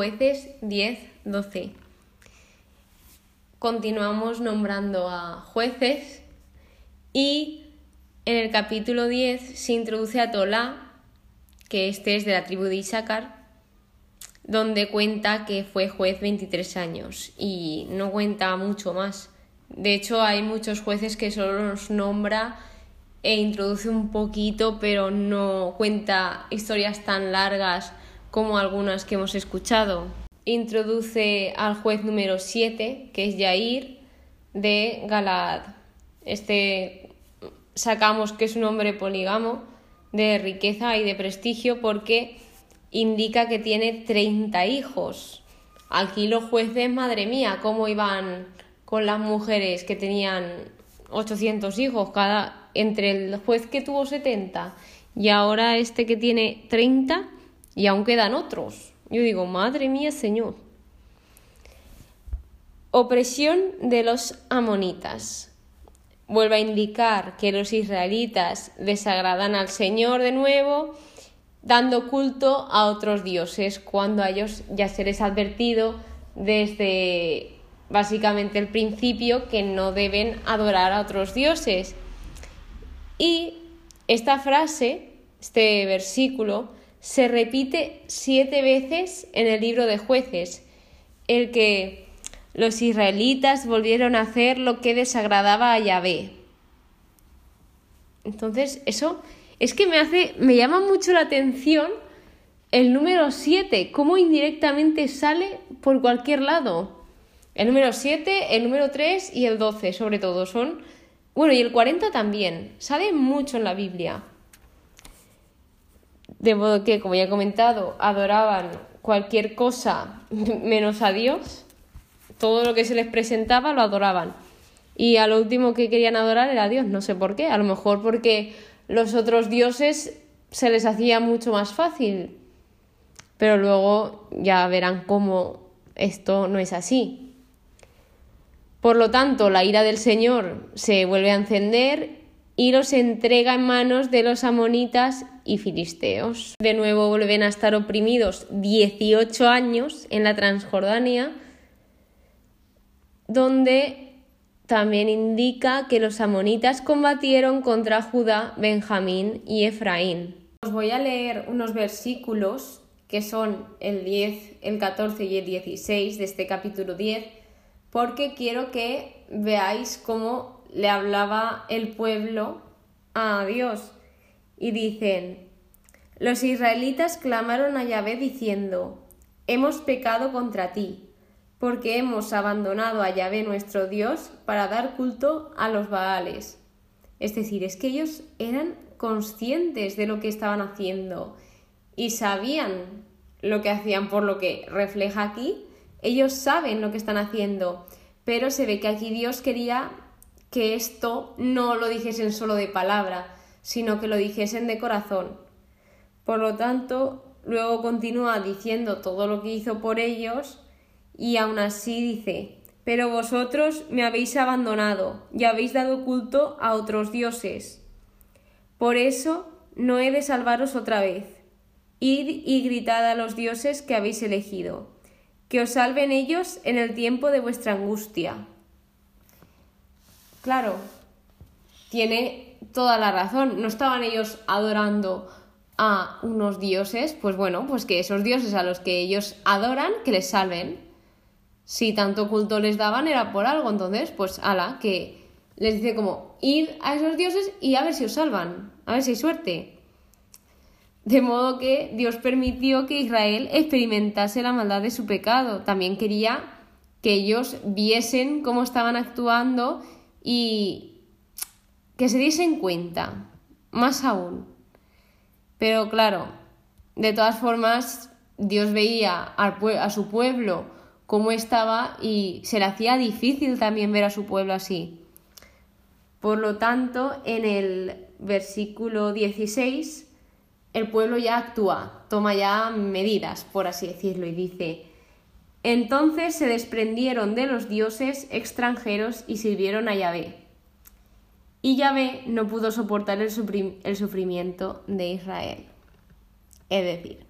jueces 10, 12. Continuamos nombrando a jueces y en el capítulo 10 se introduce a Tola, que este es de la tribu de Isaacar, donde cuenta que fue juez 23 años y no cuenta mucho más. De hecho, hay muchos jueces que solo nos nombra e introduce un poquito, pero no cuenta historias tan largas como algunas que hemos escuchado. Introduce al juez número 7, que es Yair, de Galaad. Este sacamos que es un hombre polígamo, de riqueza y de prestigio, porque indica que tiene 30 hijos. Aquí los jueces, madre mía, cómo iban con las mujeres que tenían 800 hijos, cada entre el juez que tuvo 70 y ahora este que tiene 30 y aún quedan otros. Yo digo, madre mía, Señor. Opresión de los amonitas. Vuelve a indicar que los israelitas desagradan al Señor de nuevo, dando culto a otros dioses, cuando a ellos ya se les ha advertido desde básicamente el principio que no deben adorar a otros dioses. Y esta frase, este versículo, se repite siete veces en el libro de jueces, el que los israelitas volvieron a hacer lo que desagradaba a Yahvé. Entonces, eso es que me hace, me llama mucho la atención el número 7, cómo indirectamente sale por cualquier lado. El número 7, el número 3 y el 12, sobre todo, son... Bueno, y el 40 también, sale mucho en la Biblia. De modo que, como ya he comentado, adoraban cualquier cosa menos a Dios. Todo lo que se les presentaba lo adoraban. Y a lo último que querían adorar era a Dios, no sé por qué. A lo mejor porque los otros dioses se les hacía mucho más fácil. Pero luego ya verán cómo esto no es así. Por lo tanto, la ira del Señor se vuelve a encender y los entrega en manos de los amonitas y filisteos. De nuevo vuelven a estar oprimidos 18 años en la Transjordania, donde también indica que los amonitas combatieron contra Judá, Benjamín y Efraín. Os voy a leer unos versículos que son el 10, el 14 y el 16 de este capítulo 10 porque quiero que veáis cómo le hablaba el pueblo a Dios. Y dicen, los israelitas clamaron a Yahvé diciendo, hemos pecado contra ti, porque hemos abandonado a Yahvé nuestro Dios para dar culto a los Baales. Es decir, es que ellos eran conscientes de lo que estaban haciendo y sabían lo que hacían por lo que refleja aquí ellos saben lo que están haciendo, pero se ve que aquí Dios quería que esto no lo dijesen solo de palabra, sino que lo dijesen de corazón. Por lo tanto, luego continúa diciendo todo lo que hizo por ellos y aún así dice, pero vosotros me habéis abandonado y habéis dado culto a otros dioses. Por eso no he de salvaros otra vez. Id y gritad a los dioses que habéis elegido que os salven ellos en el tiempo de vuestra angustia. Claro, tiene toda la razón. No estaban ellos adorando a unos dioses, pues bueno, pues que esos dioses a los que ellos adoran, que les salven. Si tanto culto les daban era por algo, entonces, pues ala, que les dice como, id a esos dioses y a ver si os salvan, a ver si hay suerte. De modo que Dios permitió que Israel experimentase la maldad de su pecado. También quería que ellos viesen cómo estaban actuando y que se diesen cuenta, más aún. Pero claro, de todas formas, Dios veía a su pueblo cómo estaba y se le hacía difícil también ver a su pueblo así. Por lo tanto, en el versículo 16 el pueblo ya actúa, toma ya medidas, por así decirlo, y dice, entonces se desprendieron de los dioses extranjeros y sirvieron a Yahvé. Y Yahvé no pudo soportar el, sufrimiento de Israel. Es decir,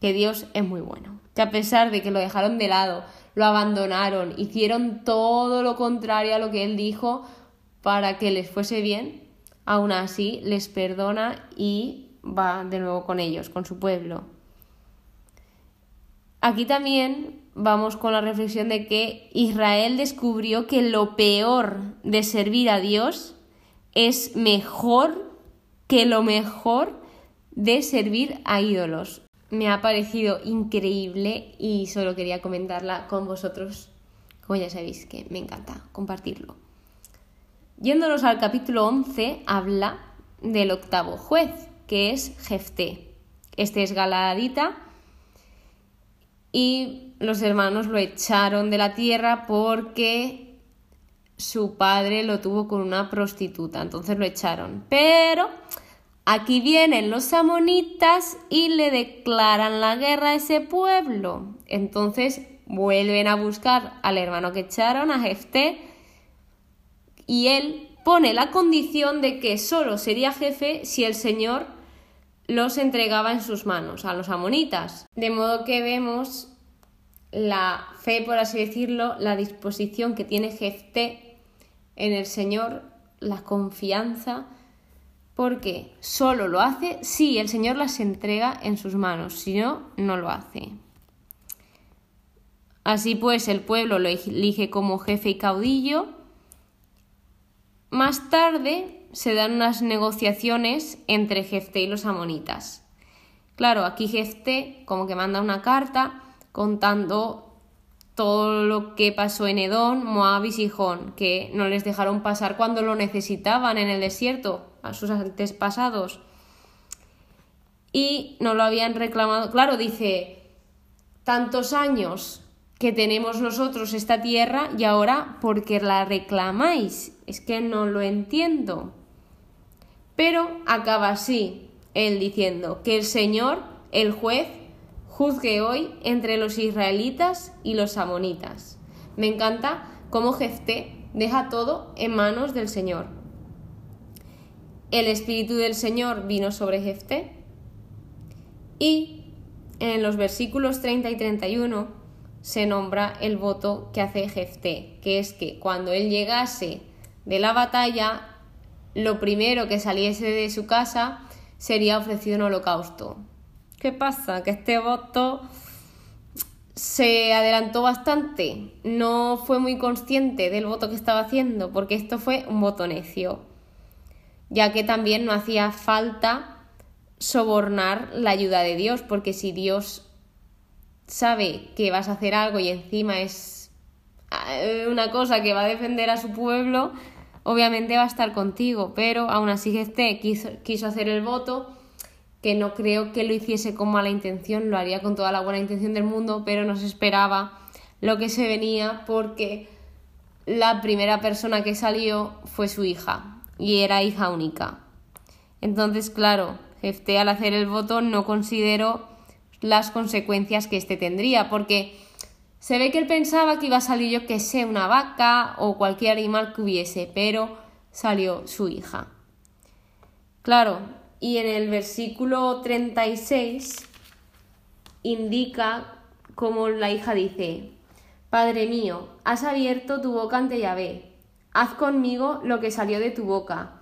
que Dios es muy bueno, que a pesar de que lo dejaron de lado, lo abandonaron, hicieron todo lo contrario a lo que Él dijo para que les fuese bien, aún así les perdona y va de nuevo con ellos, con su pueblo. Aquí también vamos con la reflexión de que Israel descubrió que lo peor de servir a Dios es mejor que lo mejor de servir a ídolos. Me ha parecido increíble y solo quería comentarla con vosotros, como ya sabéis que me encanta compartirlo. Yéndonos al capítulo 11, habla del octavo juez, que es Jefté. Este es Galadita y los hermanos lo echaron de la tierra porque su padre lo tuvo con una prostituta, entonces lo echaron. Pero aquí vienen los amonitas y le declaran la guerra a ese pueblo. Entonces vuelven a buscar al hermano que echaron, a Jefté, y él pone la condición de que solo sería jefe si el Señor los entregaba en sus manos a los amonitas. De modo que vemos la fe, por así decirlo, la disposición que tiene Jefté en el Señor, la confianza, porque solo lo hace si el Señor las entrega en sus manos, si no, no lo hace. Así pues, el pueblo lo elige como jefe y caudillo. Más tarde, se dan unas negociaciones entre Jefté y los amonitas. Claro, aquí Jefté como que manda una carta contando todo lo que pasó en Edom, Moab y Sijón, que no les dejaron pasar cuando lo necesitaban en el desierto, a sus antepasados. Y no lo habían reclamado. Claro, dice, tantos años que tenemos nosotros esta tierra y ahora porque la reclamáis. Es que no lo entiendo. Pero acaba así, él diciendo que el Señor, el juez, juzgue hoy entre los israelitas y los amonitas. Me encanta cómo Jefté deja todo en manos del Señor. El Espíritu del Señor vino sobre Jefté y en los versículos 30 y 31 se nombra el voto que hace Jefté, que es que cuando él llegase de la batalla lo primero que saliese de su casa sería ofrecido un holocausto. ¿Qué pasa? Que este voto se adelantó bastante, no fue muy consciente del voto que estaba haciendo, porque esto fue un voto necio, ya que también no hacía falta sobornar la ayuda de Dios, porque si Dios sabe que vas a hacer algo y encima es eh, una cosa que va a defender a su pueblo, obviamente va a estar contigo, pero aún así este quiso, quiso hacer el voto, que no creo que lo hiciese con mala intención, lo haría con toda la buena intención del mundo, pero no se esperaba lo que se venía porque la primera persona que salió fue su hija y era hija única. Entonces, claro, Jefté al hacer el voto no consideró las consecuencias que éste tendría, porque se ve que él pensaba que iba a salir yo que sé, una vaca o cualquier animal que hubiese, pero salió su hija. Claro, y en el versículo 36 indica como la hija dice, Padre mío, has abierto tu boca ante Yahvé, haz conmigo lo que salió de tu boca,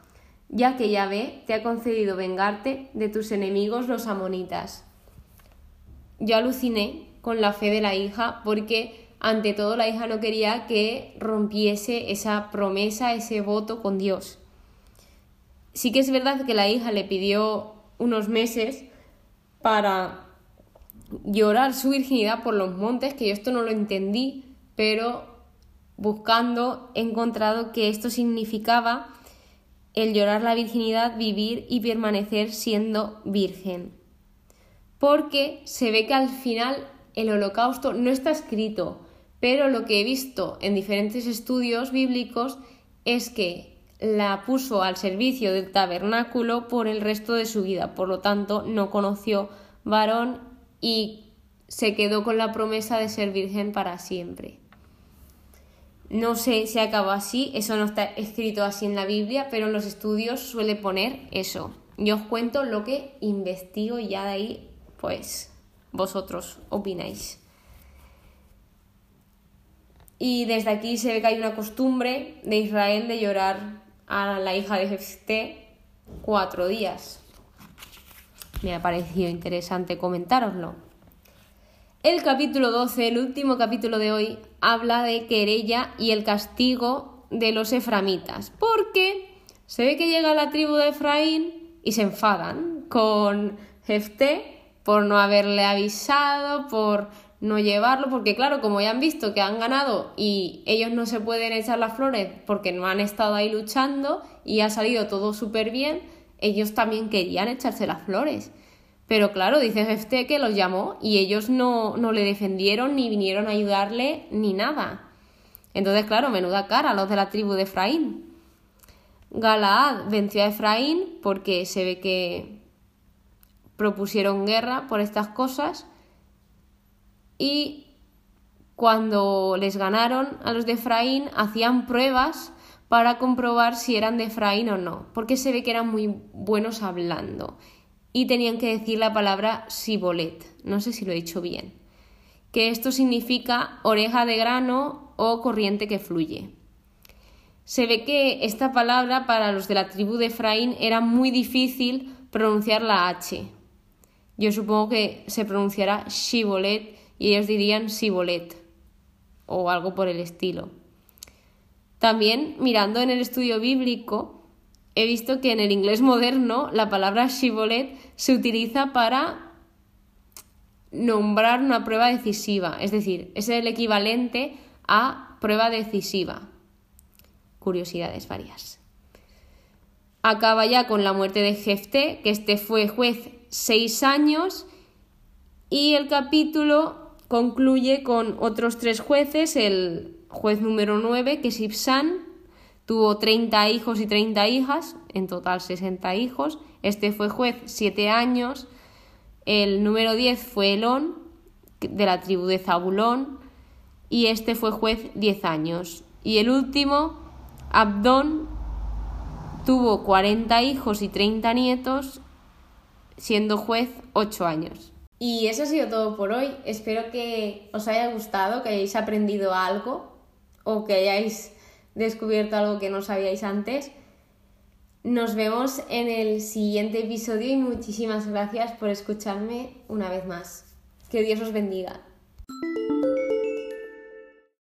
ya que Yahvé te ha concedido vengarte de tus enemigos los amonitas. Yo aluciné con la fe de la hija porque ante todo la hija no quería que rompiese esa promesa, ese voto con Dios. Sí que es verdad que la hija le pidió unos meses para llorar su virginidad por los montes, que yo esto no lo entendí, pero buscando he encontrado que esto significaba el llorar la virginidad, vivir y permanecer siendo virgen. Porque se ve que al final el holocausto no está escrito, pero lo que he visto en diferentes estudios bíblicos es que la puso al servicio del tabernáculo por el resto de su vida, por lo tanto no conoció varón y se quedó con la promesa de ser virgen para siempre. No sé si acabó así, eso no está escrito así en la Biblia, pero en los estudios suele poner eso. Yo os cuento lo que investigo y ya de ahí, pues vosotros opináis. Y desde aquí se ve que hay una costumbre de Israel de llorar a la hija de Jefté cuatro días. Me ha parecido interesante comentároslo. El capítulo 12, el último capítulo de hoy, habla de querella y el castigo de los eframitas, porque se ve que llega la tribu de Efraín y se enfadan con Jefté por no haberle avisado, por no llevarlo, porque claro, como ya han visto que han ganado y ellos no se pueden echar las flores porque no han estado ahí luchando y ha salido todo súper bien, ellos también querían echarse las flores. Pero claro, dice Jefté que los llamó y ellos no, no le defendieron ni vinieron a ayudarle ni nada. Entonces, claro, menuda cara los de la tribu de Efraín. Galaad venció a Efraín porque se ve que propusieron guerra por estas cosas y cuando les ganaron a los de Efraín hacían pruebas para comprobar si eran de Efraín o no, porque se ve que eran muy buenos hablando y tenían que decir la palabra sibolet, no sé si lo he dicho bien, que esto significa oreja de grano o corriente que fluye. Se ve que esta palabra para los de la tribu de Efraín era muy difícil pronunciar la H. Yo supongo que se pronunciará shibolet y ellos dirían Sibolet o algo por el estilo. También, mirando en el estudio bíblico, he visto que en el inglés moderno la palabra Shibolet se utiliza para nombrar una prueba decisiva, es decir, es el equivalente a prueba decisiva. Curiosidades varias. Acaba ya con la muerte de Jefté, que este fue juez seis años, y el capítulo concluye con otros tres jueces, el juez número 9, que es Ibsan, tuvo 30 hijos y 30 hijas, en total 60 hijos, este fue juez 7 años, el número 10 fue Elón, de la tribu de Zabulón, y este fue juez 10 años. Y el último, Abdón, tuvo 40 hijos y 30 nietos, siendo juez 8 años. Y eso ha sido todo por hoy. Espero que os haya gustado, que hayáis aprendido algo o que hayáis descubierto algo que no sabíais antes. Nos vemos en el siguiente episodio y muchísimas gracias por escucharme una vez más. Que Dios os bendiga.